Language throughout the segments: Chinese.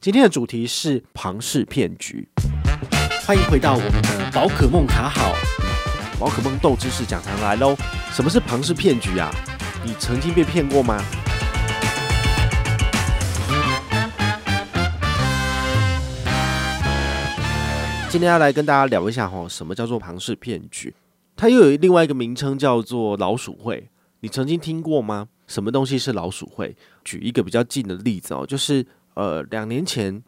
今天的主题是庞氏骗局。欢迎回到我们的宝可梦卡好，宝可梦豆知识讲堂来喽。什么是庞氏骗局啊？你曾经被骗过吗？今天要来跟大家聊一下哈，什么叫做庞氏骗局？它又有另外一个名称叫做老鼠会。你曾经听过吗？什么东西是老鼠会？举一个比较近的例子哦，就是。呃，两年前，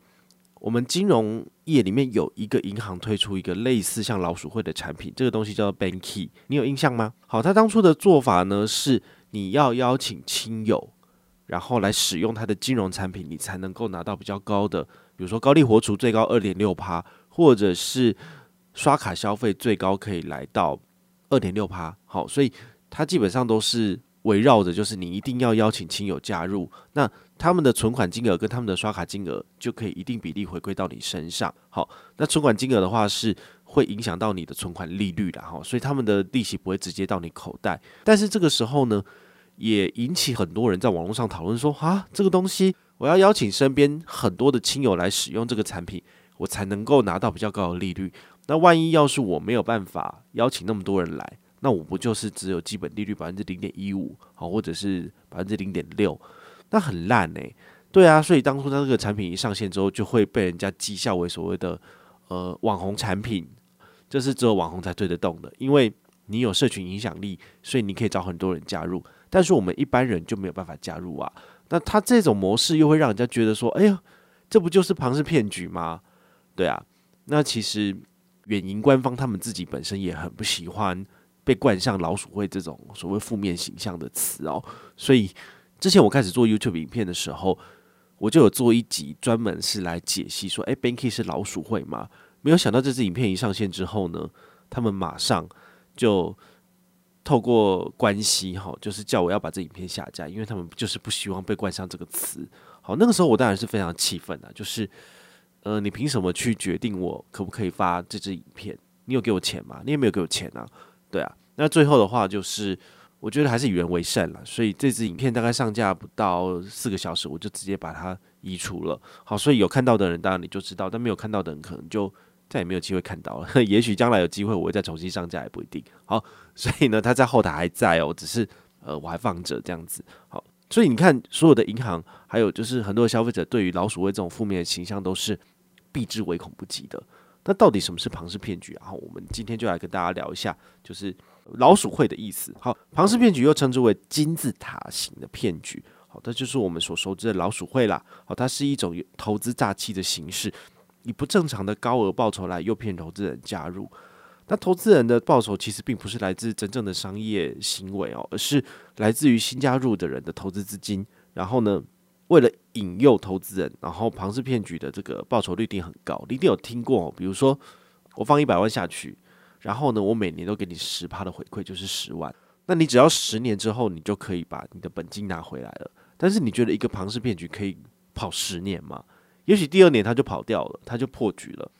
我们金融业里面有一个银行推出一个类似像老鼠会的产品，这个东西叫做 Banky，你有印象吗？好，他当初的做法呢是，你要邀请亲友，然后来使用他的金融产品，你才能够拿到比较高的，比如说高利活储最高二点六趴，或者是刷卡消费最高可以来到二点六趴。好，所以它基本上都是围绕着，就是你一定要邀请亲友加入，那。他们的存款金额跟他们的刷卡金额就可以一定比例回馈到你身上。好，那存款金额的话是会影响到你的存款利率的哈，所以他们的利息不会直接到你口袋。但是这个时候呢，也引起很多人在网络上讨论说啊，这个东西我要邀请身边很多的亲友来使用这个产品，我才能够拿到比较高的利率。那万一要是我没有办法邀请那么多人来，那我不就是只有基本利率百分之零点一五，好，或者是百分之零点六？那很烂诶、对啊，所以当初他这个产品一上线之后，就会被人家讥笑为所谓的呃网红产品，这是只有网红才推得动的，因为你有社群影响力，所以你可以找很多人加入，但是我们一般人就没有办法加入啊。那他这种模式又会让人家觉得说，哎呀，这不就是庞氏骗局吗？对啊，那其实远银官方他们自己本身也很不喜欢被冠上老鼠会这种所谓负面形象的词哦，所以。之前我开始做 YouTube 影片的时候，我就有做一集专门是来解析说，诶，Banky 是老鼠会吗？没有想到这支影片一上线之后呢，他们马上就透过关系哈，就是叫我要把这影片下架，因为他们就是不希望被冠上这个词。好，那个时候我当然是非常气愤的，就是呃，你凭什么去决定我可不可以发这支影片？你有给我钱吗？你也没有给我钱啊，对啊。那最后的话就是。我觉得还是以人为善了，所以这支影片大概上架不到四个小时，我就直接把它移除了。好，所以有看到的人当然你就知道，但没有看到的人可能就再也没有机会看到了。也许将来有机会我会再重新上架，也不一定。好，所以呢，它在后台还在哦，只是呃我还放着这样子。好，所以你看，所有的银行还有就是很多消费者对于老鼠会这种负面的形象都是避之唯恐不及的。那到底什么是庞氏骗局啊？然后我们今天就来跟大家聊一下，就是。老鼠会的意思，好，庞氏骗局又称之为金字塔型的骗局，好，这就是我们所熟知的老鼠会啦，好，它是一种投资诈欺的形式，以不正常的高额报酬来诱骗投资人加入。那投资人的报酬其实并不是来自真正的商业行为哦，而是来自于新加入的人的投资资金。然后呢，为了引诱投资人，然后庞氏骗局的这个报酬率一定很高，你一定有听过，比如说我放一百万下去。然后呢，我每年都给你十趴的回馈，就是十万。那你只要十年之后，你就可以把你的本金拿回来了。但是你觉得一个庞氏骗局可以跑十年吗？也许第二年他就跑掉了，他就破局了。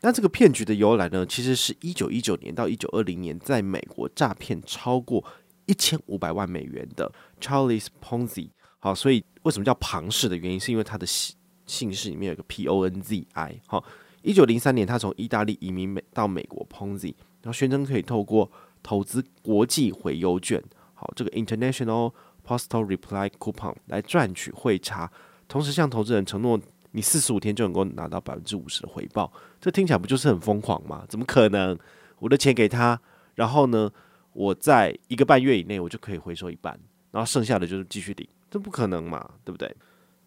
那这个骗局的由来呢，其实是一九一九年到一九二零年，在美国诈骗超过一千五百万美元的 Charles Ponzi。好，所以为什么叫庞氏的原因，是因为他的姓姓氏里面有个 P O N Z I。好，一九零三年他从意大利移民美到美国 Ponzi。然后宣称可以透过投资国际回邮券，好，这个 International Postal Reply Coupon 来赚取汇差，同时向投资人承诺你四十五天就能够拿到百分之五十的回报。这听起来不就是很疯狂吗？怎么可能？我的钱给他，然后呢，我在一个半月以内我就可以回收一半，然后剩下的就是继续领，这不可能嘛，对不对？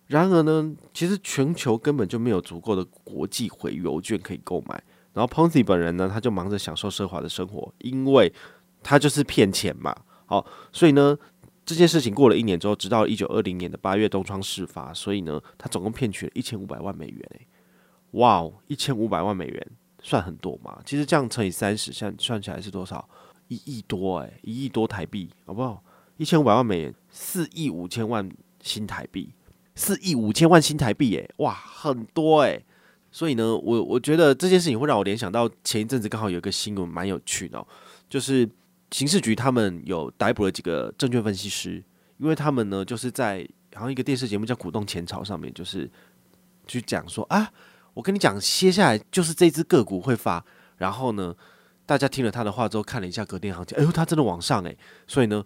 然而呢，其实全球根本就没有足够的国际回邮券可以购买。然后 Ponzi 本人呢，他就忙着享受奢华的生活，因为他就是骗钱嘛。好，所以呢，这件事情过了一年之后，直到一九二零年的八月东窗事发，所以呢，他总共骗取了一千五百万美元。诶，哇哦，一千五百万美元算很多嘛？其实这样乘以三十，算算起来是多少？一亿多诶，一亿多台币，好不好？一千五百万美元，四亿五千万新台币，四亿五千万新台币，诶，哇，很多诶。所以呢，我我觉得这件事情会让我联想到前一阵子刚好有一个新闻蛮有趣的哦，就是刑事局他们有逮捕了几个证券分析师，因为他们呢就是在好像一个电视节目叫《股动前朝》上面，就是去讲说啊，我跟你讲，接下来就是这只个股会发，然后呢，大家听了他的话之后，看了一下隔天行情，哎呦，他真的往上诶。所以呢。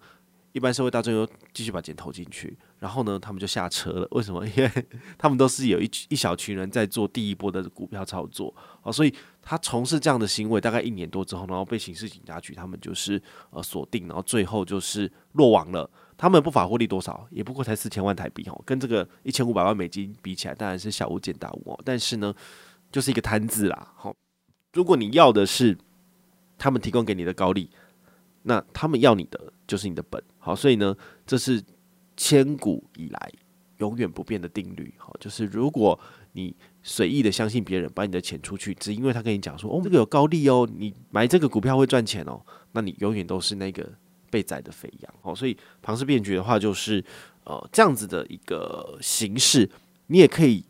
一般社会大众又继续把钱投进去，然后呢，他们就下车了。为什么？因为他们都是有一一小群人在做第一波的股票操作啊，所以他从事这样的行为大概一年多之后，然后被刑事警察局他们就是呃锁定，然后最后就是落网了。他们不法获利多少？也不过才四千万台币哦，跟这个一千五百万美金比起来，当然是小巫见大巫哦。但是呢，就是一个摊子啦。好，如果你要的是他们提供给你的高利，那他们要你的就是你的本。好，所以呢，这是千古以来永远不变的定律。好，就是如果你随意的相信别人，把你的钱出去，只因为他跟你讲说，哦，这个有高利哦，你买这个股票会赚钱哦，那你永远都是那个被宰的肥羊。好，所以庞氏骗局的话，就是呃这样子的一个形式，你也可以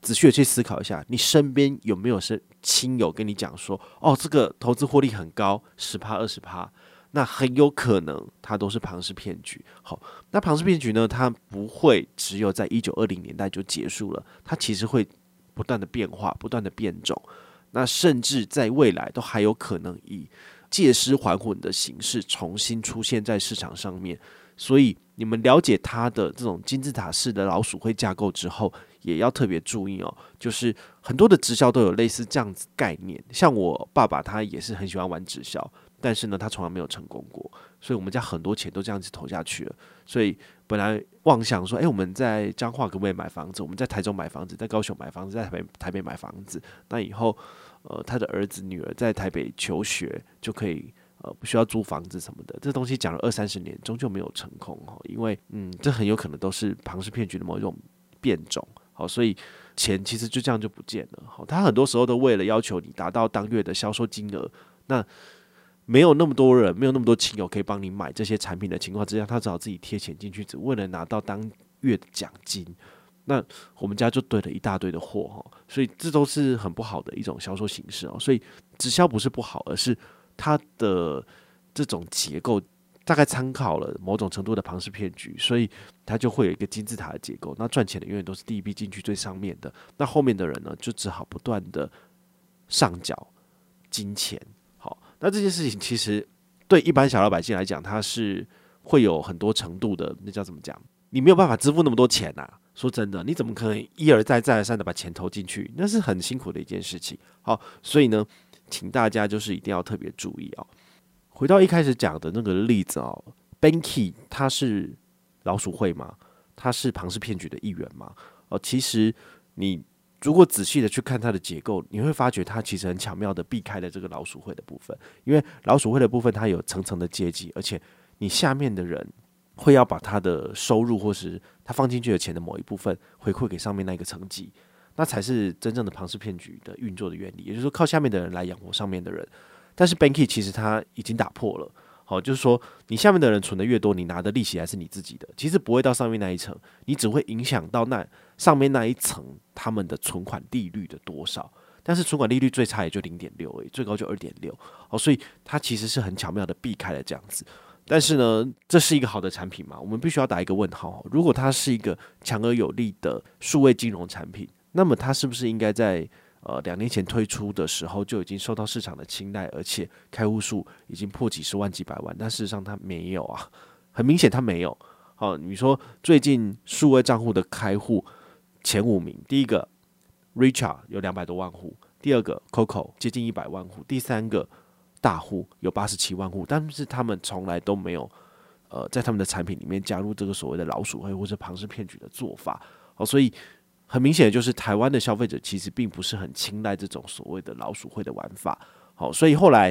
仔细的去思考一下，你身边有没有是亲友跟你讲说，哦，这个投资获利很高，十趴二十趴。那很有可能它都是庞氏骗局。好，那庞氏骗局呢？它不会只有在一九二零年代就结束了，它其实会不断的变化，不断的变种。那甚至在未来都还有可能以借尸还魂的形式重新出现在市场上面。所以你们了解它的这种金字塔式的老鼠会架构之后，也要特别注意哦。就是很多的直销都有类似这样子概念，像我爸爸他也是很喜欢玩直销。但是呢，他从来没有成功过，所以我们家很多钱都这样子投下去了。所以本来妄想说，诶，我们在彰化可不可以买房子？我们在台中买房子，在高雄买房子，在台北台北买房子。那以后，呃，他的儿子女儿在台北求学就可以，呃，不需要租房子什么的。这东西讲了二三十年，终究没有成功哈。因为，嗯，这很有可能都是庞氏骗局的某一种变种。好，所以钱其实就这样就不见了。好，他很多时候都为了要求你达到当月的销售金额，那。没有那么多人，没有那么多亲友可以帮你买这些产品的情况之下，他只好自己贴钱进去，只为了拿到当月的奖金。那我们家就堆了一大堆的货哈，所以这都是很不好的一种销售形式哦。所以直销不是不好，而是它的这种结构大概参考了某种程度的庞氏骗局，所以它就会有一个金字塔的结构。那赚钱的永远都是第一批进去最上面的，那后面的人呢，就只好不断的上缴金钱。那这件事情其实对一般小老百姓来讲，它是会有很多程度的，那叫怎么讲？你没有办法支付那么多钱呐。说真的，你怎么可能一而再、再而三的把钱投进去？那是很辛苦的一件事情。好，所以呢，请大家就是一定要特别注意哦。回到一开始讲的那个例子哦，Banky 他是老鼠会吗？他是庞氏骗局的一员吗？哦，其实你。如果仔细的去看它的结构，你会发觉它其实很巧妙的避开了这个老鼠会的部分，因为老鼠会的部分它有层层的阶级，而且你下面的人会要把他的收入或是他放进去的钱的某一部分回馈给上面那个层级，那才是真正的庞氏骗局的运作的原理，也就是说靠下面的人来养活上面的人。但是 Banky 其实它已经打破了。好，就是说，你下面的人存的越多，你拿的利息还是你自己的，其实不会到上面那一层，你只会影响到那上面那一层他们的存款利率的多少。但是存款利率最差也就零点六，最高就二点六。哦，所以它其实是很巧妙的避开了这样子。但是呢，这是一个好的产品吗？我们必须要打一个问号。如果它是一个强而有力的数位金融产品，那么它是不是应该在？呃，两年前推出的时候就已经受到市场的青睐，而且开户数已经破几十万、几百万，但事实上它没有啊，很明显它没有。好，你说最近数位账户的开户前五名，第一个 Richard 有两百多万户，第二个 Coco 接近一百万户，第三个大户有八十七万户，但是他们从来都没有呃在他们的产品里面加入这个所谓的老鼠会或者庞氏骗局的做法。好，所以。很明显的就是，台湾的消费者其实并不是很青睐这种所谓的老鼠会的玩法。好，所以后来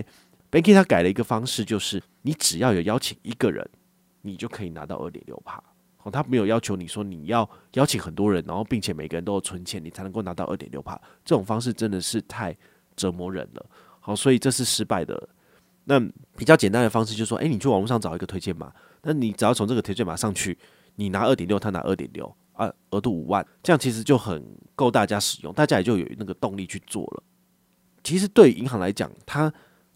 Banky 他改了一个方式，就是你只要有邀请一个人，你就可以拿到二点六趴。好，他没有要求你说你要邀请很多人，然后并且每个人都有存钱，你才能够拿到二点六趴。这种方式真的是太折磨人了。好，所以这是失败的。那比较简单的方式就是说，诶，你去网络上找一个推荐码，那你只要从这个推荐码上去，你拿二点六，他拿二点六。啊，额度五万，这样其实就很够大家使用，大家也就有那个动力去做了。其实对银行来讲，它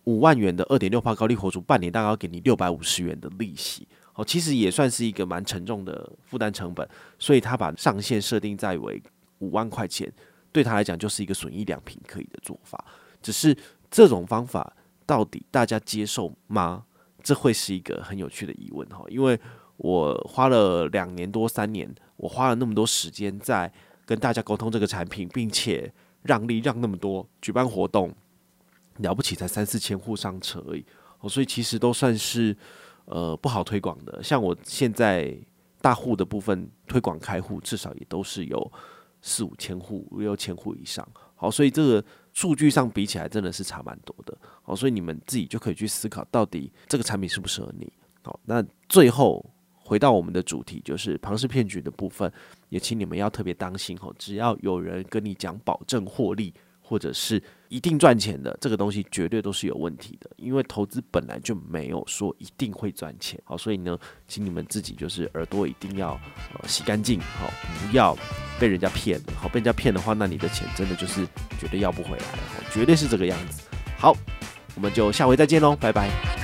五万元的二点六趴高利活主，半年大概要给你六百五十元的利息，哦，其实也算是一个蛮沉重的负担成本。所以他把上限设定在为五万块钱，对他来讲就是一个损益两平可以的做法。只是这种方法到底大家接受吗？这会是一个很有趣的疑问哈，因为我花了两年多三年，我花了那么多时间在跟大家沟通这个产品，并且让利让那么多，举办活动，了不起才三四千户上车而已，哦所以其实都算是呃不好推广的。像我现在大户的部分推广开户，至少也都是有四五千户、五六千户以上。好，所以这个数据上比起来真的是差蛮多的。好，所以你们自己就可以去思考，到底这个产品适不适合你。好，那最后。回到我们的主题，就是庞氏骗局的部分，也请你们要特别当心吼。只要有人跟你讲保证获利，或者是一定赚钱的，这个东西绝对都是有问题的。因为投资本来就没有说一定会赚钱，好，所以呢，请你们自己就是耳朵一定要呃洗干净，好，不要被人家骗。好，被人家骗的话，那你的钱真的就是绝对要不回来了，绝对是这个样子。好，我们就下回再见喽，拜拜。